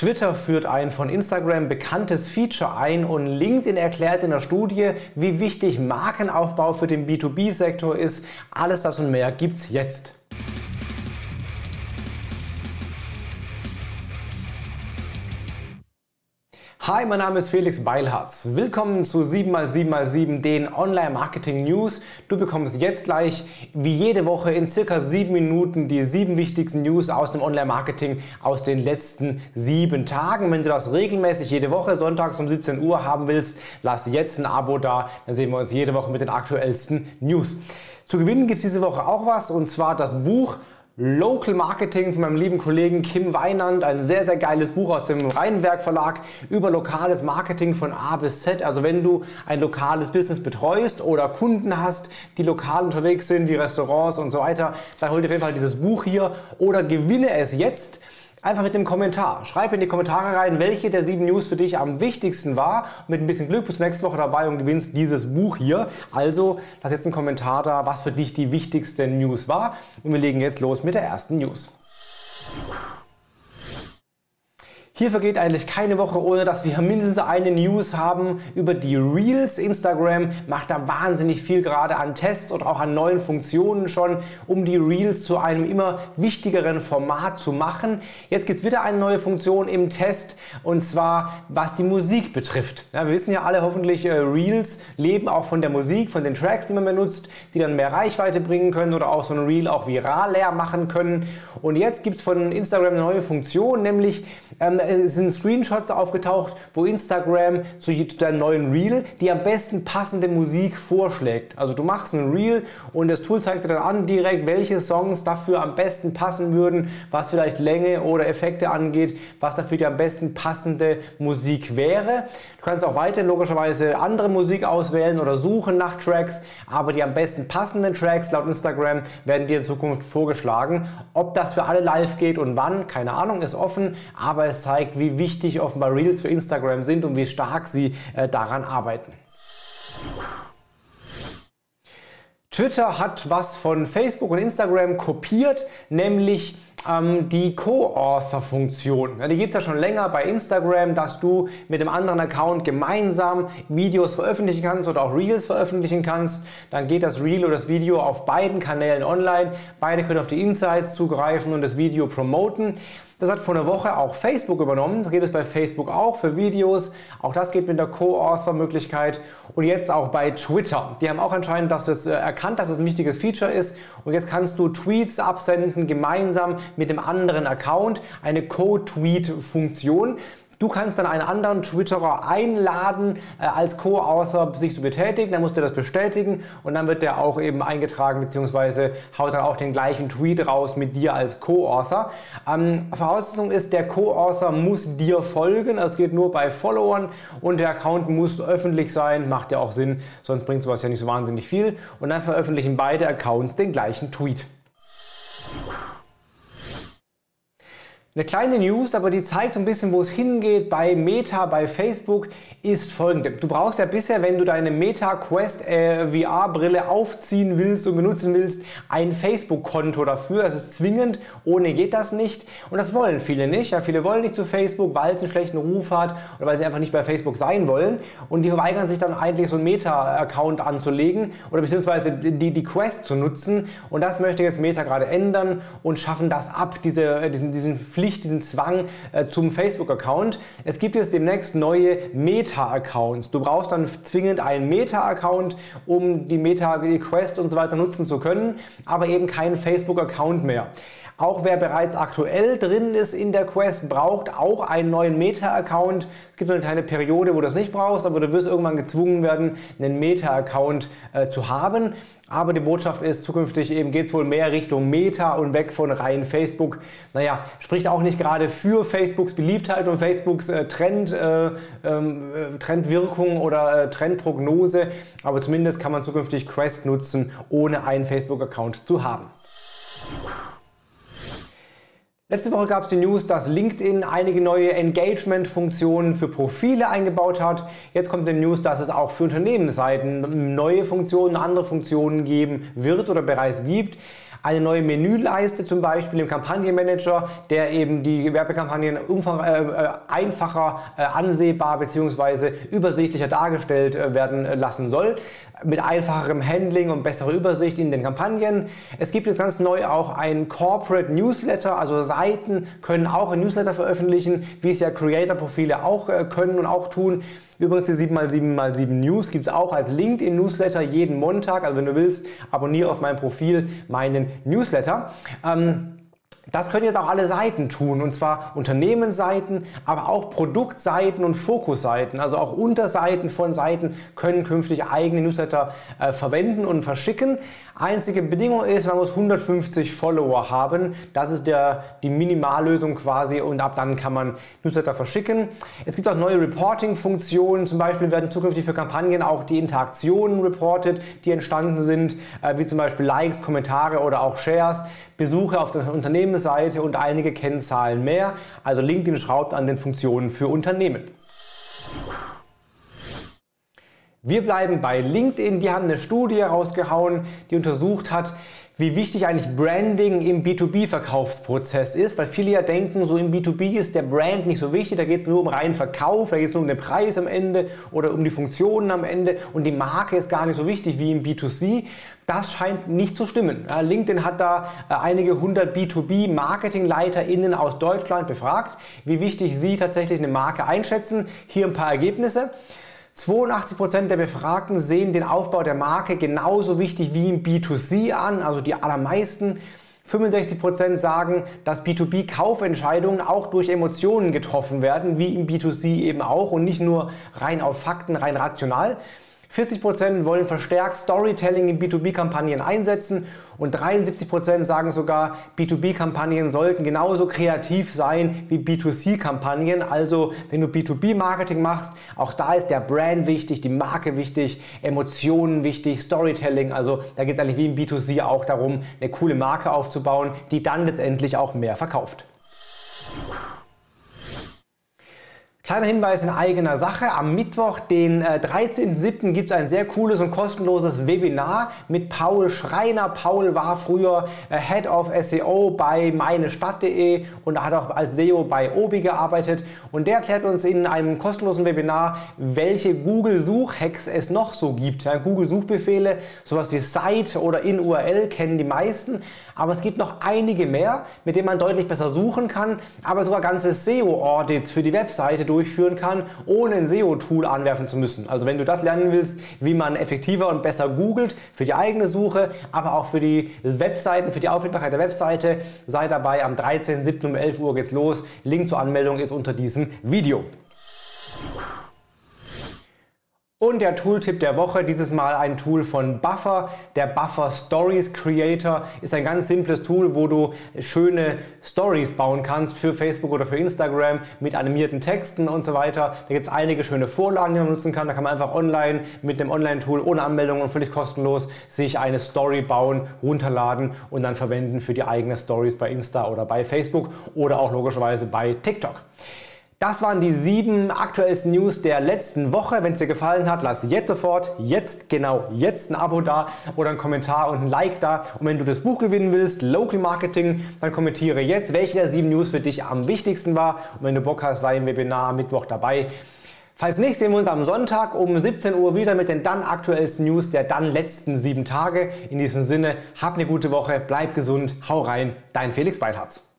Twitter führt ein von Instagram bekanntes Feature ein und LinkedIn erklärt in der Studie, wie wichtig Markenaufbau für den B2B-Sektor ist. Alles das und mehr gibt's jetzt. Hi, mein Name ist Felix Beilharz. Willkommen zu 7x7x7, den Online-Marketing News. Du bekommst jetzt gleich, wie jede Woche, in circa sieben Minuten die sieben wichtigsten News aus dem Online-Marketing aus den letzten sieben Tagen. Wenn du das regelmäßig jede Woche sonntags um 17 Uhr haben willst, lass jetzt ein Abo da. Dann sehen wir uns jede Woche mit den aktuellsten News. Zu gewinnen gibt es diese Woche auch was und zwar das Buch Local Marketing von meinem lieben Kollegen Kim Weinand. Ein sehr, sehr geiles Buch aus dem Rheinwerk Verlag über lokales Marketing von A bis Z. Also wenn du ein lokales Business betreust oder Kunden hast, die lokal unterwegs sind, wie Restaurants und so weiter, dann hol dir auf jeden Fall dieses Buch hier oder gewinne es jetzt Einfach mit dem Kommentar. Schreib in die Kommentare rein, welche der sieben News für dich am wichtigsten war. mit ein bisschen Glück bist du nächste Woche dabei und gewinnst dieses Buch hier. Also lass jetzt einen Kommentar da, was für dich die wichtigste News war. Und wir legen jetzt los mit der ersten News. Hier vergeht eigentlich keine Woche, ohne dass wir mindestens eine News haben über die Reels. Instagram macht da wahnsinnig viel gerade an Tests und auch an neuen Funktionen schon, um die Reels zu einem immer wichtigeren Format zu machen. Jetzt gibt es wieder eine neue Funktion im Test und zwar was die Musik betrifft. Ja, wir wissen ja alle hoffentlich, äh, Reels leben auch von der Musik, von den Tracks, die man benutzt, die dann mehr Reichweite bringen können oder auch so ein Reel auch viraler machen können. Und jetzt gibt es von Instagram eine neue Funktion, nämlich ähm, sind Screenshots aufgetaucht, wo Instagram zu deinem neuen Reel die am besten passende Musik vorschlägt. Also du machst ein Reel und das Tool zeigt dir dann an direkt, welche Songs dafür am besten passen würden, was vielleicht Länge oder Effekte angeht, was dafür die am besten passende Musik wäre. Du kannst auch weiter logischerweise andere Musik auswählen oder suchen nach Tracks, aber die am besten passenden Tracks laut Instagram werden dir in Zukunft vorgeschlagen. Ob das für alle live geht und wann, keine Ahnung, ist offen, aber es zeigt, wie wichtig offenbar Reels für Instagram sind und wie stark sie äh, daran arbeiten. Twitter hat was von Facebook und Instagram kopiert, nämlich ähm, die Co-Author-Funktion. Die gibt es ja schon länger bei Instagram, dass du mit dem anderen Account gemeinsam Videos veröffentlichen kannst oder auch Reels veröffentlichen kannst. Dann geht das Reel oder das Video auf beiden Kanälen online. Beide können auf die Insights zugreifen und das Video promoten. Das hat vor einer Woche auch Facebook übernommen. Das geht es bei Facebook auch für Videos. Auch das geht mit der Co-Author-Möglichkeit. Und jetzt auch bei Twitter. Die haben auch anscheinend das äh, erkannt, dass es ein wichtiges Feature ist. Und jetzt kannst du Tweets absenden gemeinsam mit dem anderen Account. Eine Co-Tweet-Funktion. Du kannst dann einen anderen Twitterer einladen, äh, als Co-Author sich zu betätigen. Dann musst du das bestätigen und dann wird der auch eben eingetragen bzw. haut dann auch den gleichen Tweet raus mit dir als Co-Author. Ähm, Voraussetzung ist, der Co-Author muss dir folgen. Das geht nur bei Followern und der Account muss öffentlich sein. Macht ja auch Sinn, sonst bringt sowas ja nicht so wahnsinnig viel. Und dann veröffentlichen beide Accounts den gleichen Tweet. Eine kleine News, aber die zeigt so ein bisschen, wo es hingeht bei Meta, bei Facebook, ist folgende. Du brauchst ja bisher, wenn du deine Meta Quest äh, VR-Brille aufziehen willst und benutzen willst, ein Facebook-Konto dafür. Das ist zwingend, ohne geht das nicht. Und das wollen viele nicht. Ja, viele wollen nicht zu Facebook, weil es einen schlechten Ruf hat oder weil sie einfach nicht bei Facebook sein wollen. Und die verweigern sich dann eigentlich so einen Meta-Account anzulegen oder beziehungsweise die, die Quest zu nutzen. Und das möchte jetzt Meta gerade ändern und schaffen das ab, diese, diesen, diesen Pflicht, diesen Zwang äh, zum Facebook-Account. Es gibt jetzt demnächst neue Meta-Accounts. Du brauchst dann zwingend einen Meta-Account, um die Meta-Quest und so weiter nutzen zu können, aber eben keinen Facebook-Account mehr. Auch wer bereits aktuell drin ist in der Quest, braucht auch einen neuen Meta-Account. Es gibt eine kleine Periode, wo du das nicht brauchst, aber du wirst irgendwann gezwungen werden, einen Meta-Account äh, zu haben. Aber die Botschaft ist, zukünftig eben geht es wohl mehr Richtung Meta und weg von rein Facebook. Naja, spricht auch nicht gerade für Facebooks Beliebtheit und Facebooks äh, Trend, äh, ähm, äh, Trendwirkung oder äh, Trendprognose. Aber zumindest kann man zukünftig Quest nutzen, ohne einen Facebook-Account zu haben. Letzte Woche gab es die News, dass LinkedIn einige neue Engagement-Funktionen für Profile eingebaut hat. Jetzt kommt die News, dass es auch für Unternehmensseiten neue Funktionen, andere Funktionen geben wird oder bereits gibt. Eine neue Menüleiste zum Beispiel im Kampagnenmanager, der eben die Werbekampagnen umfang, äh, äh einfacher äh, ansehbar bzw. übersichtlicher dargestellt äh, werden lassen soll mit einfacherem Handling und besserer Übersicht in den Kampagnen. Es gibt jetzt ganz neu auch ein Corporate Newsletter, also Seiten können auch ein Newsletter veröffentlichen, wie es ja Creator-Profile auch äh, können und auch tun. Übrigens die 7x7x7 News gibt es auch als LinkedIn-Newsletter jeden Montag. Also wenn du willst, abonniere auf meinem Profil meinen Newsletter. Ähm, das können jetzt auch alle Seiten tun, und zwar Unternehmensseiten, aber auch Produktseiten und Fokusseiten. Also auch Unterseiten von Seiten können künftig eigene Newsletter äh, verwenden und verschicken. Einzige Bedingung ist, man muss 150 Follower haben. Das ist der, die Minimallösung quasi und ab dann kann man Newsletter verschicken. Es gibt auch neue Reporting-Funktionen. Zum Beispiel werden zukünftig für Kampagnen auch die Interaktionen reported, die entstanden sind, äh, wie zum Beispiel Likes, Kommentare oder auch Shares. Besuche auf der Unternehmensseite und einige Kennzahlen mehr. Also LinkedIn schraubt an den Funktionen für Unternehmen. Wir bleiben bei LinkedIn. Die haben eine Studie herausgehauen, die untersucht hat, wie wichtig eigentlich Branding im B2B-Verkaufsprozess ist, weil viele ja denken, so im B2B ist der Brand nicht so wichtig, da geht es nur um reinen Verkauf, da geht es nur um den Preis am Ende oder um die Funktionen am Ende und die Marke ist gar nicht so wichtig wie im B2C. Das scheint nicht zu stimmen. LinkedIn hat da äh, einige hundert B2B-MarketingleiterInnen aus Deutschland befragt, wie wichtig sie tatsächlich eine Marke einschätzen. Hier ein paar Ergebnisse. 82% der Befragten sehen den Aufbau der Marke genauso wichtig wie im B2C an, also die allermeisten. 65% sagen, dass B2B-Kaufentscheidungen auch durch Emotionen getroffen werden, wie im B2C eben auch und nicht nur rein auf Fakten, rein rational. 40% wollen verstärkt Storytelling in B2B-Kampagnen einsetzen und 73% sagen sogar, B2B-Kampagnen sollten genauso kreativ sein wie B2C-Kampagnen. Also wenn du B2B-Marketing machst, auch da ist der Brand wichtig, die Marke wichtig, Emotionen wichtig, Storytelling. Also da geht es eigentlich wie im B2C auch darum, eine coole Marke aufzubauen, die dann letztendlich auch mehr verkauft. Kleiner Hinweis in eigener Sache. Am Mittwoch, den äh, 13.07. gibt es ein sehr cooles und kostenloses Webinar mit Paul Schreiner. Paul war früher äh, Head of SEO bei meinestadt.de und hat auch als SEO bei Obi gearbeitet. Und der erklärt uns in einem kostenlosen Webinar, welche Google-Suchhacks es noch so gibt. Google-Suchbefehle, sowas wie Site oder in URL kennen die meisten. Aber es gibt noch einige mehr, mit denen man deutlich besser suchen kann, aber sogar ganze SEO-Audits für die Webseite durchführen kann, ohne ein SEO-Tool anwerfen zu müssen. Also wenn du das lernen willst, wie man effektiver und besser googelt für die eigene Suche, aber auch für die Webseiten, für die Auffindbarkeit der Webseite, sei dabei am 13.07. um 11 Uhr geht's los. Link zur Anmeldung ist unter diesem Video. Und der Tooltip der Woche, dieses Mal ein Tool von Buffer. Der Buffer Stories Creator ist ein ganz simples Tool, wo du schöne Stories bauen kannst für Facebook oder für Instagram mit animierten Texten und so weiter. Da gibt es einige schöne Vorlagen, die man nutzen kann. Da kann man einfach online mit dem Online-Tool ohne Anmeldung und völlig kostenlos sich eine Story bauen, runterladen und dann verwenden für die eigenen Stories bei Insta oder bei Facebook oder auch logischerweise bei TikTok. Das waren die sieben aktuellsten News der letzten Woche. Wenn es dir gefallen hat, lass jetzt sofort, jetzt genau, jetzt ein Abo da oder ein Kommentar und ein Like da. Und wenn du das Buch gewinnen willst, Local Marketing, dann kommentiere jetzt, welche der sieben News für dich am wichtigsten war. Und wenn du Bock hast, sei im Webinar am Mittwoch dabei. Falls nicht, sehen wir uns am Sonntag um 17 Uhr wieder mit den dann aktuellsten News der dann letzten sieben Tage. In diesem Sinne, hab eine gute Woche, bleib gesund, hau rein, dein Felix Beilharz.